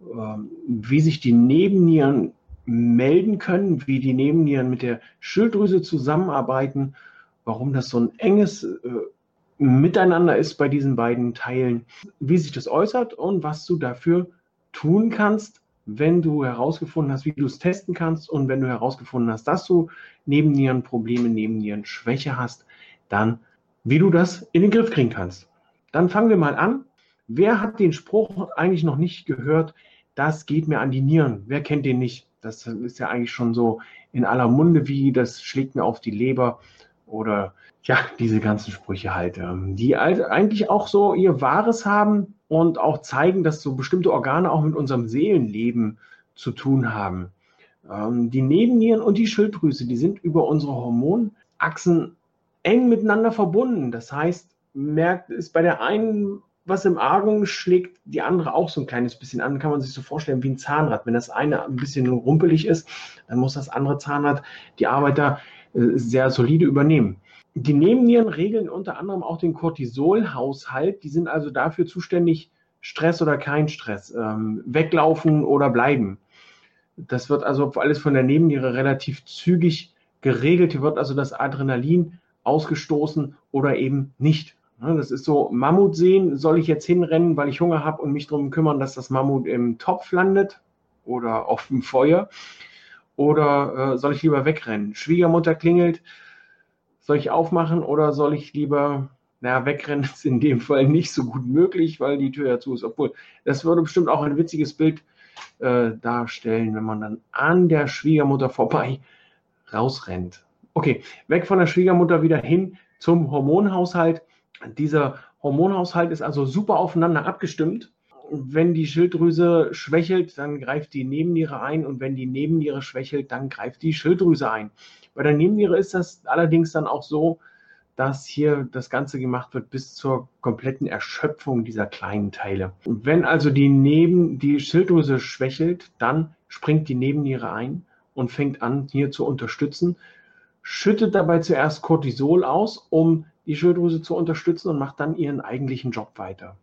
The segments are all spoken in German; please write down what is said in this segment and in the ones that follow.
wie sich die Nebennieren melden können, wie die Nebennieren mit der Schilddrüse zusammenarbeiten, warum das so ein enges äh, Miteinander ist bei diesen beiden Teilen, wie sich das äußert und was du dafür tun kannst, wenn du herausgefunden hast, wie du es testen kannst und wenn du herausgefunden hast, dass du Nebennierenprobleme, Nebennierenschwäche hast, dann wie du das in den Griff kriegen kannst. Dann fangen wir mal an. Wer hat den Spruch eigentlich noch nicht gehört? das geht mir an die Nieren. Wer kennt den nicht? Das ist ja eigentlich schon so in aller Munde, wie das schlägt mir auf die Leber oder ja, diese ganzen Sprüche halt, ähm, die eigentlich auch so ihr Wahres haben und auch zeigen, dass so bestimmte Organe auch mit unserem Seelenleben zu tun haben. Ähm, die Nebennieren und die Schilddrüse, die sind über unsere Hormonachsen eng miteinander verbunden. Das heißt, merkt, ist bei der einen was im Argen schlägt die andere auch so ein kleines bisschen an. Kann man sich so vorstellen wie ein Zahnrad. Wenn das eine ein bisschen rumpelig ist, dann muss das andere Zahnrad die Arbeit da äh, sehr solide übernehmen. Die Nebennieren regeln unter anderem auch den Cortisolhaushalt. Die sind also dafür zuständig, Stress oder kein Stress, ähm, weglaufen oder bleiben. Das wird also alles von der Nebenniere relativ zügig geregelt. Hier wird also das Adrenalin ausgestoßen oder eben nicht. Das ist so, Mammut sehen, soll ich jetzt hinrennen, weil ich Hunger habe und mich darum kümmern, dass das Mammut im Topf landet oder auf dem Feuer? Oder äh, soll ich lieber wegrennen? Schwiegermutter klingelt, soll ich aufmachen oder soll ich lieber, naja, wegrennen ist in dem Fall nicht so gut möglich, weil die Tür ja zu ist. Obwohl, das würde bestimmt auch ein witziges Bild äh, darstellen, wenn man dann an der Schwiegermutter vorbei rausrennt. Okay, weg von der Schwiegermutter wieder hin zum Hormonhaushalt. Dieser Hormonhaushalt ist also super aufeinander abgestimmt. Wenn die Schilddrüse schwächelt, dann greift die Nebenniere ein und wenn die Nebenniere schwächelt, dann greift die Schilddrüse ein. Bei der Nebenniere ist das allerdings dann auch so, dass hier das Ganze gemacht wird bis zur kompletten Erschöpfung dieser kleinen Teile. Wenn also die, Neben, die Schilddrüse schwächelt, dann springt die Nebenniere ein und fängt an, hier zu unterstützen, schüttet dabei zuerst Cortisol aus, um die Schilddrüse zu unterstützen und macht dann ihren eigentlichen Job weiter.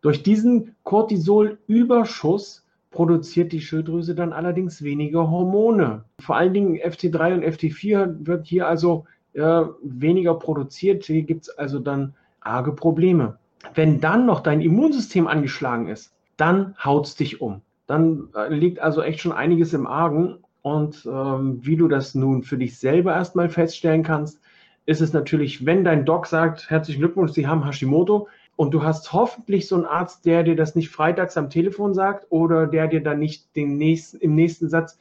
Durch diesen Cortisolüberschuss produziert die Schilddrüse dann allerdings weniger Hormone. Vor allen Dingen FT3 und FT4 wird hier also äh, weniger produziert. Hier gibt es also dann arge Probleme. Wenn dann noch dein Immunsystem angeschlagen ist, dann haut es dich um. Dann äh, liegt also echt schon einiges im Argen. Und ähm, wie du das nun für dich selber erstmal feststellen kannst, ist es natürlich, wenn dein Doc sagt, herzlichen Glückwunsch, Sie haben Hashimoto, und du hast hoffentlich so einen Arzt, der dir das nicht freitags am Telefon sagt oder der dir dann nicht den nächsten, im nächsten Satz,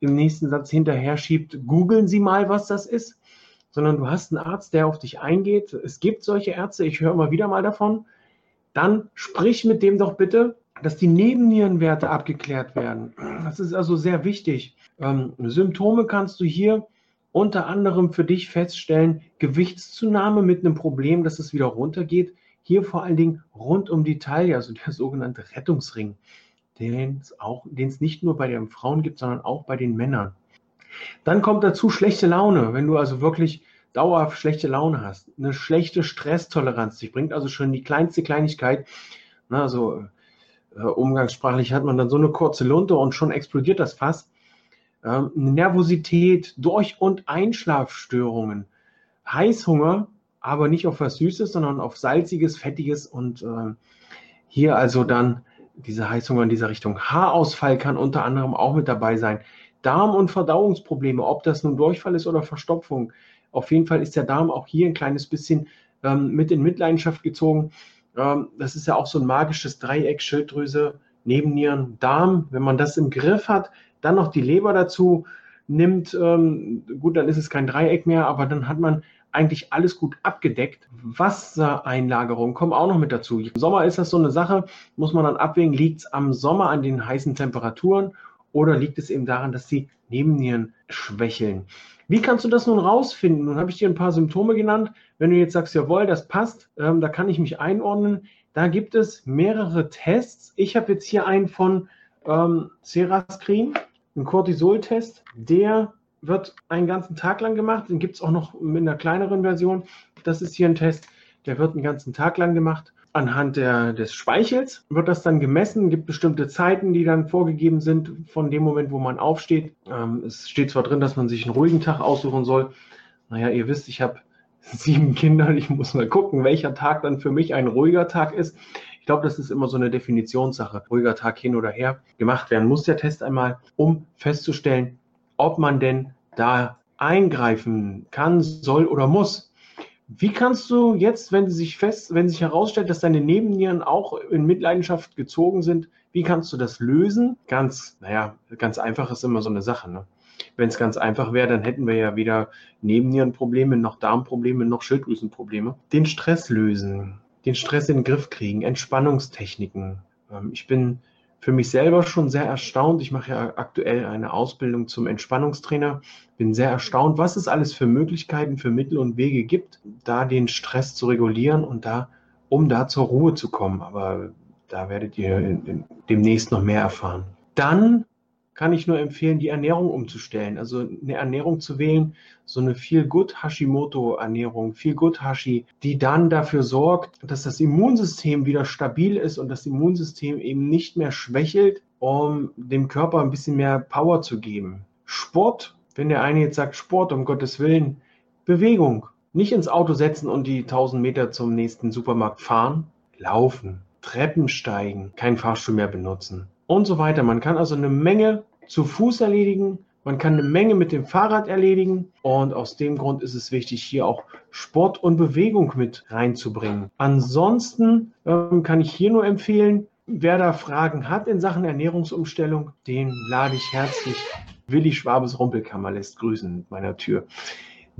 im nächsten Satz hinterher schiebt, googeln Sie mal, was das ist, sondern du hast einen Arzt, der auf dich eingeht. Es gibt solche Ärzte, ich höre immer wieder mal davon. Dann sprich mit dem doch bitte, dass die Nebennierenwerte abgeklärt werden. Das ist also sehr wichtig. Ähm, Symptome kannst du hier unter anderem für dich feststellen, Gewichtszunahme mit einem Problem, dass es wieder runtergeht. Hier vor allen Dingen rund um die Taille, also der sogenannte Rettungsring, den es auch, den es nicht nur bei den Frauen gibt, sondern auch bei den Männern. Dann kommt dazu schlechte Laune, wenn du also wirklich dauerhaft schlechte Laune hast, eine schlechte Stresstoleranz. Die bringt also schon die kleinste Kleinigkeit, na, also äh, umgangssprachlich hat man dann so eine kurze Lunte und schon explodiert das fast ähm, Nervosität, Durch- und Einschlafstörungen, Heißhunger, aber nicht auf was Süßes, sondern auf Salziges, Fettiges und äh, hier also dann diese Heißhunger in dieser Richtung. Haarausfall kann unter anderem auch mit dabei sein. Darm- und Verdauungsprobleme, ob das nun Durchfall ist oder Verstopfung. Auf jeden Fall ist der Darm auch hier ein kleines bisschen ähm, mit in Mitleidenschaft gezogen. Ähm, das ist ja auch so ein magisches Dreieck, Schilddrüse, Nebennieren, Darm. Wenn man das im Griff hat, dann noch die Leber dazu nimmt, ähm, gut, dann ist es kein Dreieck mehr, aber dann hat man eigentlich alles gut abgedeckt. Wassereinlagerung kommen auch noch mit dazu. Im Sommer ist das so eine Sache, muss man dann abwägen, liegt es am Sommer an den heißen Temperaturen oder liegt es eben daran, dass die Nebennieren schwächeln? Wie kannst du das nun rausfinden? Nun habe ich dir ein paar Symptome genannt. Wenn du jetzt sagst, jawohl, das passt, ähm, da kann ich mich einordnen. Da gibt es mehrere Tests. Ich habe jetzt hier einen von ähm, Cerascreen, einen Cortisol-Test. Der wird einen ganzen Tag lang gemacht. Den gibt es auch noch mit einer kleineren Version. Das ist hier ein Test, der wird einen ganzen Tag lang gemacht. Anhand der, des Speichels wird das dann gemessen, Es gibt bestimmte Zeiten, die dann vorgegeben sind von dem Moment, wo man aufsteht. Ähm, es steht zwar drin, dass man sich einen ruhigen Tag aussuchen soll. Naja, ihr wisst, ich habe sieben Kinder. Ich muss mal gucken, welcher Tag dann für mich ein ruhiger Tag ist. Ich glaube, das ist immer so eine Definitionssache. Ruhiger Tag hin oder her. Gemacht werden muss der Test einmal, um festzustellen, ob man denn da eingreifen kann, soll oder muss. Wie kannst du jetzt, wenn sich fest, wenn sich herausstellt, dass deine Nebennieren auch in Mitleidenschaft gezogen sind, wie kannst du das lösen? Ganz, naja, ganz einfach ist immer so eine Sache. Ne? Wenn es ganz einfach wäre, dann hätten wir ja weder Nebennierenprobleme, noch Darmprobleme, noch Schilddrüsenprobleme. Den Stress lösen, den Stress in den Griff kriegen, Entspannungstechniken. Ähm, ich bin für mich selber schon sehr erstaunt. Ich mache ja aktuell eine Ausbildung zum Entspannungstrainer. Bin sehr erstaunt, was es alles für Möglichkeiten, für Mittel und Wege gibt, da den Stress zu regulieren und da, um da zur Ruhe zu kommen. Aber da werdet ihr demnächst noch mehr erfahren. Dann kann ich nur empfehlen, die Ernährung umzustellen. Also eine Ernährung zu wählen, so eine Feel Good Hashimoto Ernährung, Feel Good Hashi, die dann dafür sorgt, dass das Immunsystem wieder stabil ist und das Immunsystem eben nicht mehr schwächelt, um dem Körper ein bisschen mehr Power zu geben. Sport, wenn der eine jetzt sagt Sport, um Gottes Willen, Bewegung. Nicht ins Auto setzen und die 1000 Meter zum nächsten Supermarkt fahren, laufen, Treppen steigen, kein Fahrstuhl mehr benutzen und so weiter. Man kann also eine Menge zu Fuß erledigen. Man kann eine Menge mit dem Fahrrad erledigen und aus dem Grund ist es wichtig, hier auch Sport und Bewegung mit reinzubringen. Ansonsten ähm, kann ich hier nur empfehlen, wer da Fragen hat in Sachen Ernährungsumstellung, den lade ich herzlich. Willi Schwabes Rumpelkammer lässt grüßen mit meiner Tür.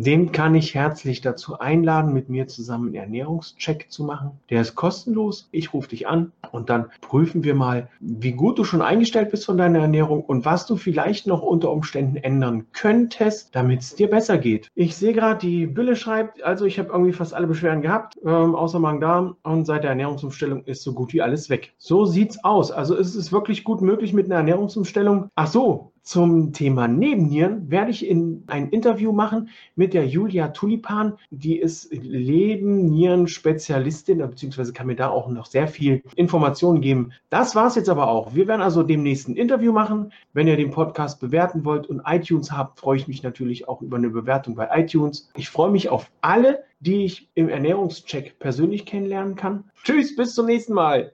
Den kann ich herzlich dazu einladen, mit mir zusammen einen Ernährungscheck zu machen. Der ist kostenlos. Ich rufe dich an und dann prüfen wir mal, wie gut du schon eingestellt bist von deiner Ernährung und was du vielleicht noch unter Umständen ändern könntest, damit es dir besser geht. Ich sehe gerade, die Bülle schreibt, also ich habe irgendwie fast alle Beschwerden gehabt, ähm, außer Magen-Darm und seit der Ernährungsumstellung ist so gut wie alles weg. So sieht's aus. Also ist es wirklich gut möglich mit einer Ernährungsumstellung. Ach so, zum Thema Nebennieren werde ich in ein Interview machen mit der Julia Tulipan. Die ist Nebennieren-Spezialistin, beziehungsweise kann mir da auch noch sehr viel Informationen geben. Das war es jetzt aber auch. Wir werden also demnächst ein Interview machen. Wenn ihr den Podcast bewerten wollt und iTunes habt, freue ich mich natürlich auch über eine Bewertung bei iTunes. Ich freue mich auf alle, die ich im Ernährungscheck persönlich kennenlernen kann. Tschüss, bis zum nächsten Mal.